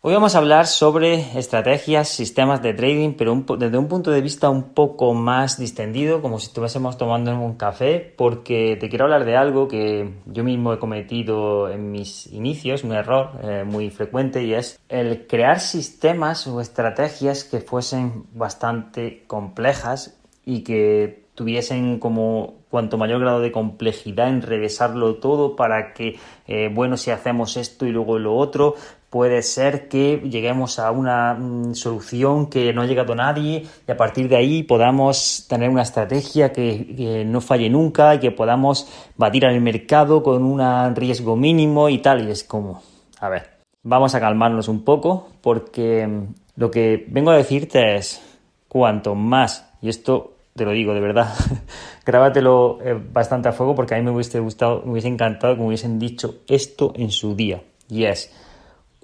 Hoy vamos a hablar sobre estrategias, sistemas de trading, pero desde un punto de vista un poco más distendido, como si estuviésemos tomando un café, porque te quiero hablar de algo que yo mismo he cometido en mis inicios, un error eh, muy frecuente, y es el crear sistemas o estrategias que fuesen bastante complejas y que tuviesen como cuanto mayor grado de complejidad en revisarlo todo para que, eh, bueno, si hacemos esto y luego lo otro, puede ser que lleguemos a una mm, solución que no ha llegado nadie y a partir de ahí podamos tener una estrategia que, no falle nunca y que podamos batir al mercado con un riesgo mínimo y tal. Y es como, a ver, vamos a calmarnos un poco porque mm, lo que vengo a decirte es cuanto más, y esto te lo digo de verdad, grábatelo eh, bastante a fuego porque a mí me hubiese gustado, me hubiese encantado que me hubiesen dicho esto en su día. Y es,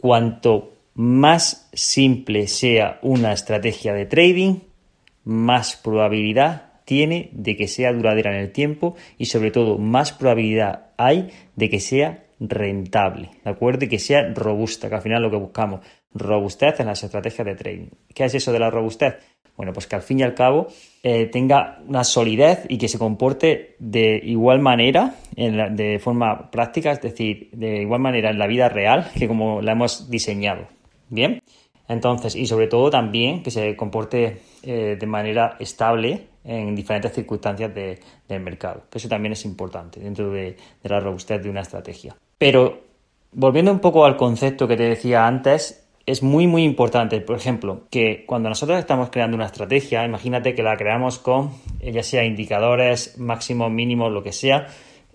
cuanto más simple sea una estrategia de trading, más probabilidad tiene de que sea duradera en el tiempo y sobre todo más probabilidad hay de que sea rentable, ¿de acuerdo? Y que sea robusta, que al final lo que buscamos, robustez en las estrategias de trading. ¿Qué es eso de la robustez? Bueno, pues que al fin y al cabo eh, tenga una solidez y que se comporte de igual manera, de forma práctica, es decir, de igual manera en la vida real que como la hemos diseñado. Bien, entonces, y sobre todo también que se comporte eh, de manera estable en diferentes circunstancias del mercado, que eso también es importante dentro de la robustez de una estrategia. Pero volviendo un poco al concepto que te decía antes, es muy, muy importante. Por ejemplo, que cuando nosotros estamos creando una estrategia, imagínate que la creamos con, ya sea indicadores, máximo, mínimo, lo que sea.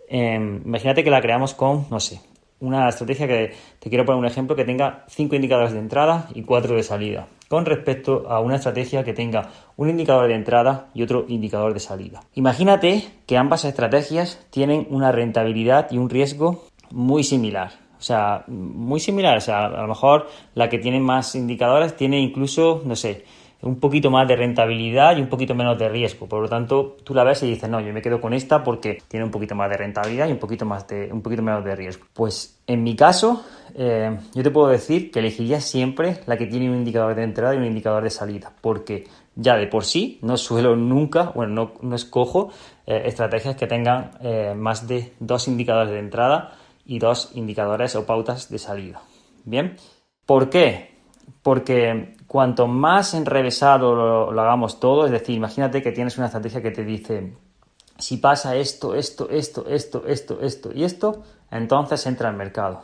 Em, imagínate que la creamos con, no sé, una estrategia que te quiero poner un ejemplo que tenga cinco indicadores de entrada y cuatro de salida. Con respecto a una estrategia que tenga un indicador de entrada y otro indicador de salida. Imagínate que ambas estrategias tienen una rentabilidad y un riesgo muy similar. O sea, muy similar. O sea, a lo mejor la que tiene más indicadores tiene incluso, no sé, un poquito más de rentabilidad y un poquito menos de riesgo. Por lo tanto, tú la ves y dices, no, yo me quedo con esta porque tiene un poquito más de rentabilidad y un poquito, más de, un poquito menos de riesgo. Pues en mi caso, eh, yo te puedo decir que elegiría siempre la que tiene un indicador de entrada y un indicador de salida. Porque ya de por sí no suelo nunca, bueno, no, escojo eh, estrategias que tengan eh, más de dos indicadores de entrada y dos indicadores o pautas de salida. Bien, ¿por qué? Porque cuanto más enrevesado lo, hagamos todo, es decir, imagínate que tienes una estrategia que te dice, si pasa esto, esto, esto, esto, esto, esto y esto, entonces entra al mercado.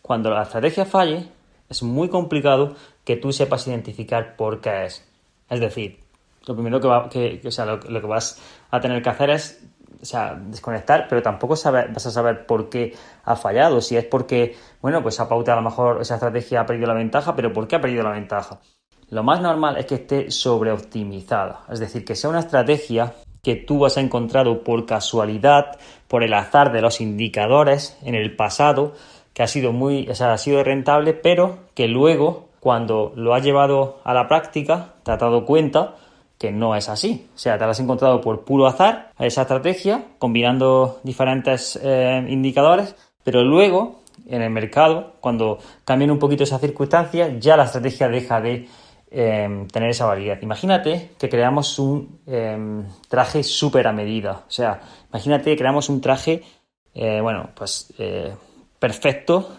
Cuando la estrategia falle, es muy complicado que tú sepas identificar por qué es. Es decir, lo primero que, va, que, sea, lo, que vas a tener que hacer es o sea, desconectar, pero tampoco vas a saber por qué ha fallado. Si es porque, bueno, pues a pauta a lo mejor esa estrategia ha perdido la ventaja, pero ¿por qué ha perdido la ventaja? Lo más normal es que esté sobreoptimizada, es decir, que sea una estrategia que tú has encontrado por casualidad, por el azar de los indicadores en el pasado, que ha sido muy, o sea, ha sido rentable, pero que luego, cuando lo has llevado a la práctica, te has dado cuenta que no es así. O sea, te has encontrado por puro azar esa estrategia, combinando diferentes eh, indicadores, pero luego en el mercado, cuando cambian un poquito esas circunstancias, ya la estrategia deja de eh, tener esa validez. Imagínate que creamos un eh, traje súper a medida. O sea, imagínate que creamos un traje, bueno, pues perfecto,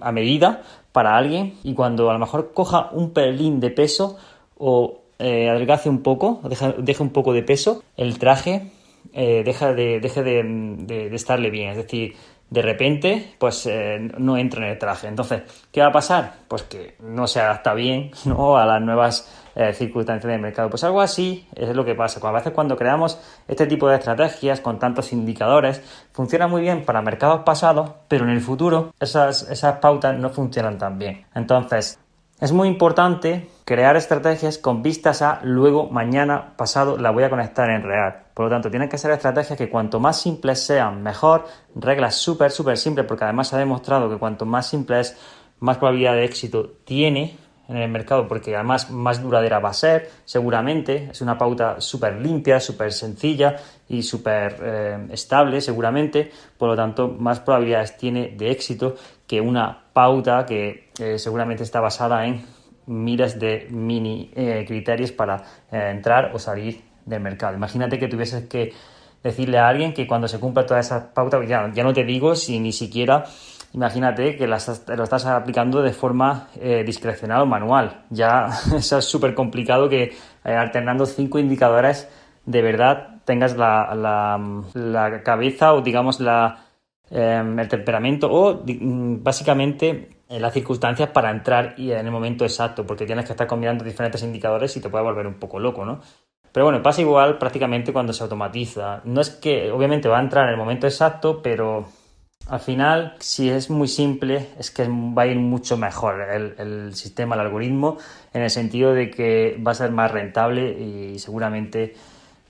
a medida para alguien y cuando a lo mejor coja un pelín de peso o eh, adelgace un poco, deje un poco de peso, el traje eh, deja de, de, estarle bien. Es decir, de repente, pues eh, no entra en el traje. Entonces, ¿qué va a pasar? Pues que no se adapta bien ¿no? a las nuevas circunstancias del mercado. Pues algo así es lo que pasa. A veces cuando creamos este tipo de estrategias con tantos indicadores, funciona muy bien para mercados pasados, pero en el futuro esas, esas pautas no funcionan tan bien. Entonces, Es muy importante crear estrategias con vistas a luego, mañana, pasado, la voy a conectar en real. Por lo tanto, tienen que ser estrategias que cuanto más simples sean, mejor. Reglas súper, súper simples, porque además se ha demostrado que cuanto más simple es, más probabilidad de éxito tiene en el mercado, porque además más duradera va a ser, seguramente. Es una pauta súper limpia, súper sencilla y súper eh, estable, seguramente. Por lo tanto, más probabilidades tiene de éxito que una pauta que eh, seguramente está basada en miles de mini eh, criterios para entrar o salir del mercado. Imagínate que tuvieses que decirle a alguien que cuando se cumpla todas esas pautas, ya, ya no te digo si ni siquiera imagínate que lo estás aplicando de forma eh, discrecional o manual. Ya es súper complicado que eh, alternando cinco indicadores de verdad tengas la, la, cabeza o digamos la, em, el temperamento o mm, básicamente eh, las circunstancias para entrar y en el momento exacto, porque tienes que estar combinando diferentes indicadores y te puede volver un poco loco, ¿no? Pero bueno, pasa igual prácticamente cuando se automatiza. No es que obviamente va a entrar en el momento exacto, pero al final, si es muy simple, es que va a ir mucho mejor el, sistema, el algoritmo, en el sentido de que va a ser más rentable y seguramente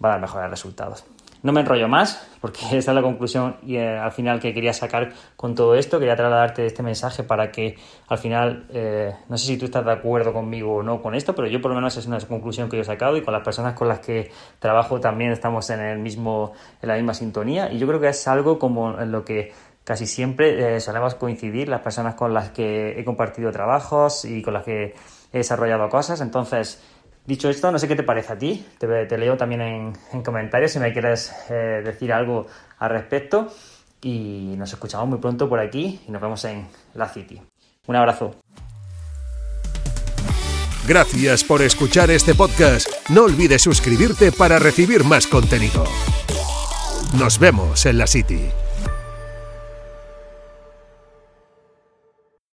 va a dar mejores resultados. No me enrollo más, porque esta es la conclusión y eh, al final que quería sacar con todo esto. Quería trasladarte este mensaje para que al final, eh, no sé si tú estás de acuerdo conmigo o no con esto, pero yo por lo menos es una conclusión que yo he sacado y con las personas con las que trabajo también estamos en, el mismo, en la misma sintonía. Y yo creo que es algo como en lo que casi siempre eh, solemos coincidir las personas con las que he compartido trabajos y con las que he desarrollado cosas. Entonces, dicho esto, no sé qué te parece a ti. Te, leo también en, comentarios si me quieres eh, decir algo al respecto. Y nos escuchamos muy pronto por aquí y nos vemos en la City. Un abrazo. Gracias por escuchar este podcast. No olvides suscribirte para recibir más contenido. Nos vemos en la City.